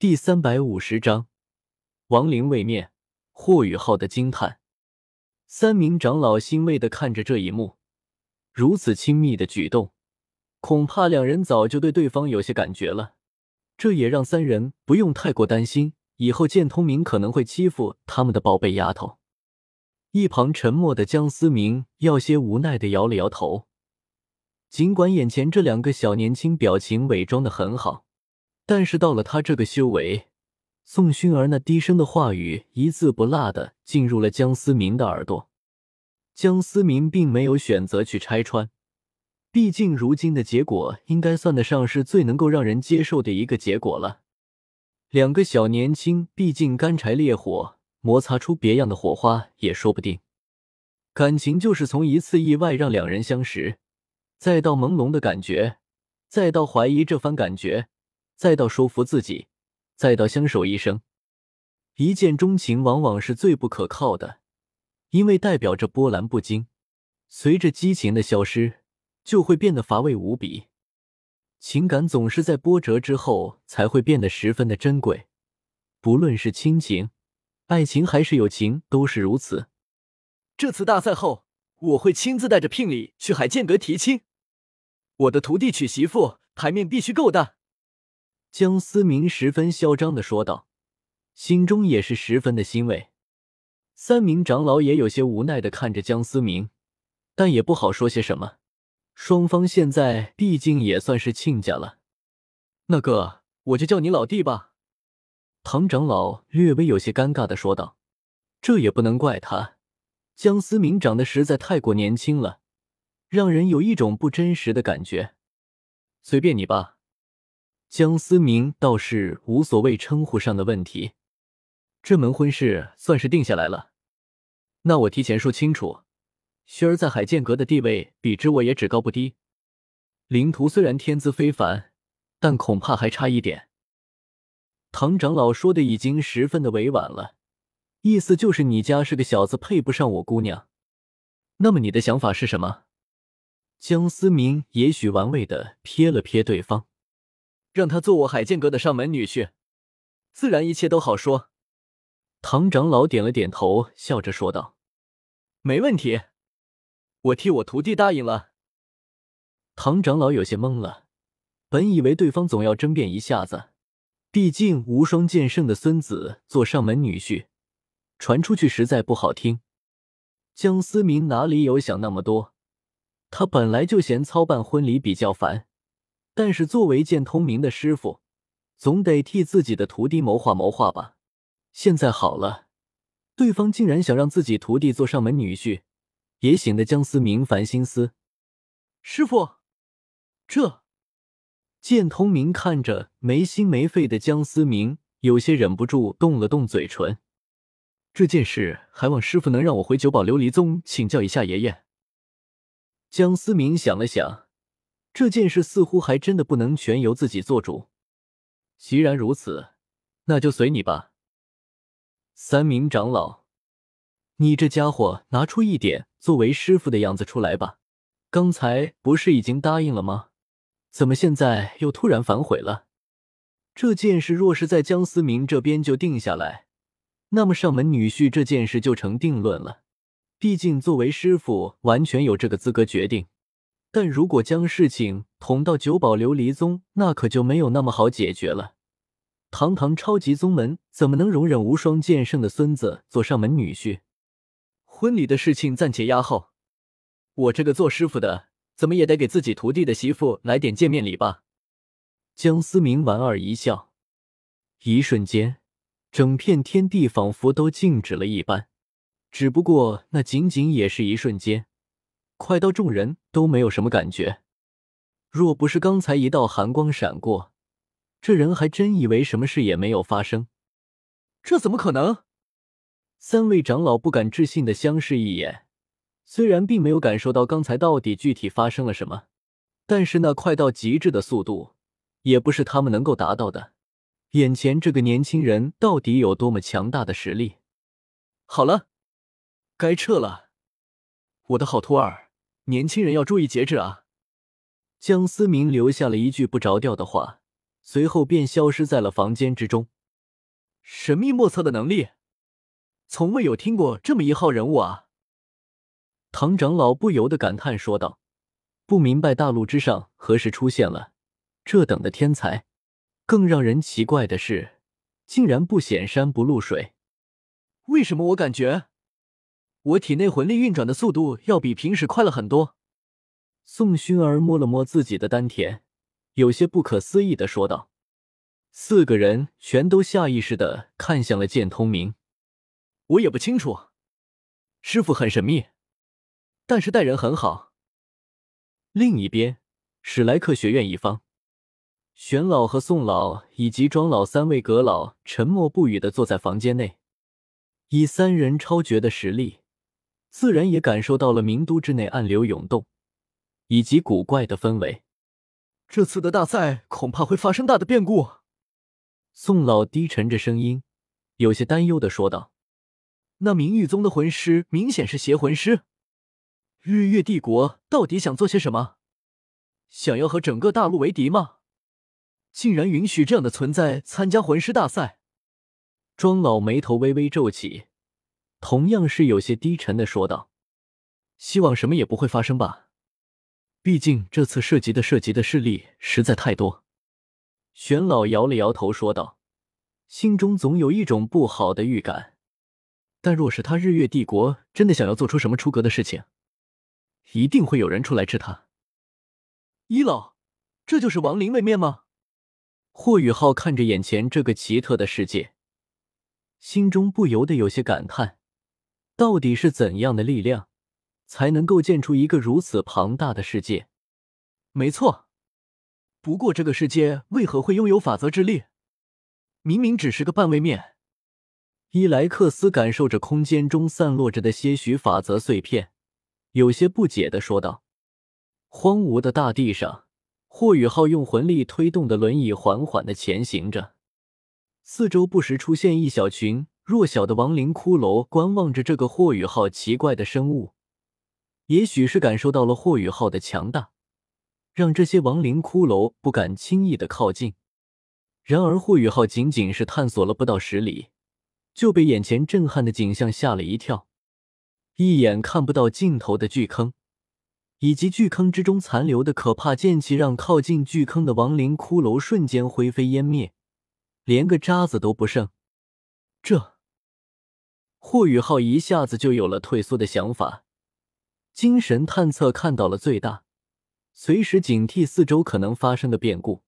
第三百五十章，亡灵位面，霍雨浩的惊叹。三名长老欣慰的看着这一幕，如此亲密的举动，恐怕两人早就对对方有些感觉了。这也让三人不用太过担心，以后见通明可能会欺负他们的宝贝丫头。一旁沉默的江思明要些无奈的摇了摇头，尽管眼前这两个小年轻表情伪装的很好。但是到了他这个修为，宋薰儿那低声的话语一字不落的进入了江思明的耳朵。江思明并没有选择去拆穿，毕竟如今的结果应该算得上是最能够让人接受的一个结果了。两个小年轻，毕竟干柴烈火，摩擦出别样的火花也说不定。感情就是从一次意外让两人相识，再到朦胧的感觉，再到怀疑这番感觉。再到说服自己，再到相守一生，一见钟情往往是最不可靠的，因为代表着波澜不惊。随着激情的消失，就会变得乏味无比。情感总是在波折之后才会变得十分的珍贵，不论是亲情、爱情还是友情，都是如此。这次大赛后，我会亲自带着聘礼去海剑阁提亲，我的徒弟娶媳妇，牌面必须够大。江思明十分嚣张的说道，心中也是十分的欣慰。三名长老也有些无奈的看着江思明，但也不好说些什么。双方现在毕竟也算是亲家了。那个，我就叫你老弟吧。唐长老略微有些尴尬的说道：“这也不能怪他，江思明长得实在太过年轻了，让人有一种不真实的感觉。随便你吧。”江思明倒是无所谓称呼上的问题，这门婚事算是定下来了。那我提前说清楚，薰儿在海剑阁的地位比之我也只高不低。灵图虽然天资非凡，但恐怕还差一点。唐长老说的已经十分的委婉了，意思就是你家是个小子，配不上我姑娘。那么你的想法是什么？江思明也许玩味的瞥了瞥对方。让他做我海剑阁的上门女婿，自然一切都好说。唐长老点了点头，笑着说道：“没问题，我替我徒弟答应了。”唐长老有些懵了，本以为对方总要争辩一下子，毕竟无双剑圣的孙子做上门女婿，传出去实在不好听。江思明哪里有想那么多？他本来就嫌操办婚礼比较烦。但是作为剑通明的师傅，总得替自己的徒弟谋划谋划吧。现在好了，对方竟然想让自己徒弟做上门女婿，也显得江思明烦心思。师傅，这剑通明看着没心没肺的江思明，有些忍不住动了动嘴唇。这件事还望师傅能让我回九宝琉璃宗请教一下爷爷。江思明想了想。这件事似乎还真的不能全由自己做主。既然如此，那就随你吧。三明长老，你这家伙拿出一点作为师傅的样子出来吧！刚才不是已经答应了吗？怎么现在又突然反悔了？这件事若是在江思明这边就定下来，那么上门女婿这件事就成定论了。毕竟作为师傅，完全有这个资格决定。但如果将事情捅到九宝琉璃宗，那可就没有那么好解决了。堂堂超级宗门，怎么能容忍无双剑圣的孙子做上门女婿？婚礼的事情暂且压后，我这个做师傅的，怎么也得给自己徒弟的媳妇来点见面礼吧。江思明莞尔一笑，一瞬间，整片天地仿佛都静止了一般。只不过那仅仅也是一瞬间。快到众人都没有什么感觉，若不是刚才一道寒光闪过，这人还真以为什么事也没有发生。这怎么可能？三位长老不敢置信的相视一眼，虽然并没有感受到刚才到底具体发生了什么，但是那快到极致的速度，也不是他们能够达到的。眼前这个年轻人到底有多么强大的实力？好了，该撤了，我的好徒儿。年轻人要注意节制啊！江思明留下了一句不着调的话，随后便消失在了房间之中。神秘莫测的能力，从未有听过这么一号人物啊！唐长老不由得感叹说道：“不明白大陆之上何时出现了这等的天才。更让人奇怪的是，竟然不显山不露水。为什么我感觉我体内魂力运转的速度要比平时快了很多？”宋薰儿摸了摸自己的丹田，有些不可思议的说道。四个人全都下意识的看向了剑通明。我也不清楚，师傅很神秘，但是待人很好。另一边，史莱克学院一方，玄老和宋老以及庄老三位阁老沉默不语的坐在房间内，以三人超绝的实力，自然也感受到了名都之内暗流涌动以及古怪的氛围。这次的大赛恐怕会发生大的变故。宋老低沉着声音，有些担忧的说道：“那明玉宗的魂师明显是邪魂师，日月帝国到底想做些什么？想要和整个大陆为敌吗？竟然允许这样的存在参加魂师大赛？”庄老眉头微微皱起，同样是有些低沉的说道：“希望什么也不会发生吧，毕竟这次涉及的涉及的势力实在太多。”玄老摇了摇头，说道：“心中总有一种不好的预感。但若是他日月帝国真的想要做出什么出格的事情，一定会有人出来治他。”一老，这就是亡灵位面吗？霍雨浩看着眼前这个奇特的世界，心中不由得有些感叹：到底是怎样的力量，才能构建出一个如此庞大的世界？没错。不过，这个世界为何会拥有法则之力？明明只是个半位面。伊莱克斯感受着空间中散落着的些许法则碎片，有些不解的说道：“荒芜的大地上，霍雨浩用魂力推动的轮椅缓缓的前行着，四周不时出现一小群弱小的亡灵骷髅，观望着这个霍雨浩奇怪的生物。也许是感受到了霍雨浩的强大。”让这些亡灵骷髅不敢轻易的靠近。然而，霍雨浩仅仅是探索了不到十里，就被眼前震撼的景象吓了一跳。一眼看不到尽头的巨坑，以及巨坑之中残留的可怕剑气，让靠近巨坑的亡灵骷髅瞬间灰飞烟灭，连个渣子都不剩。这，霍雨浩一下子就有了退缩的想法。精神探测看到了最大。随时警惕四周可能发生的变故。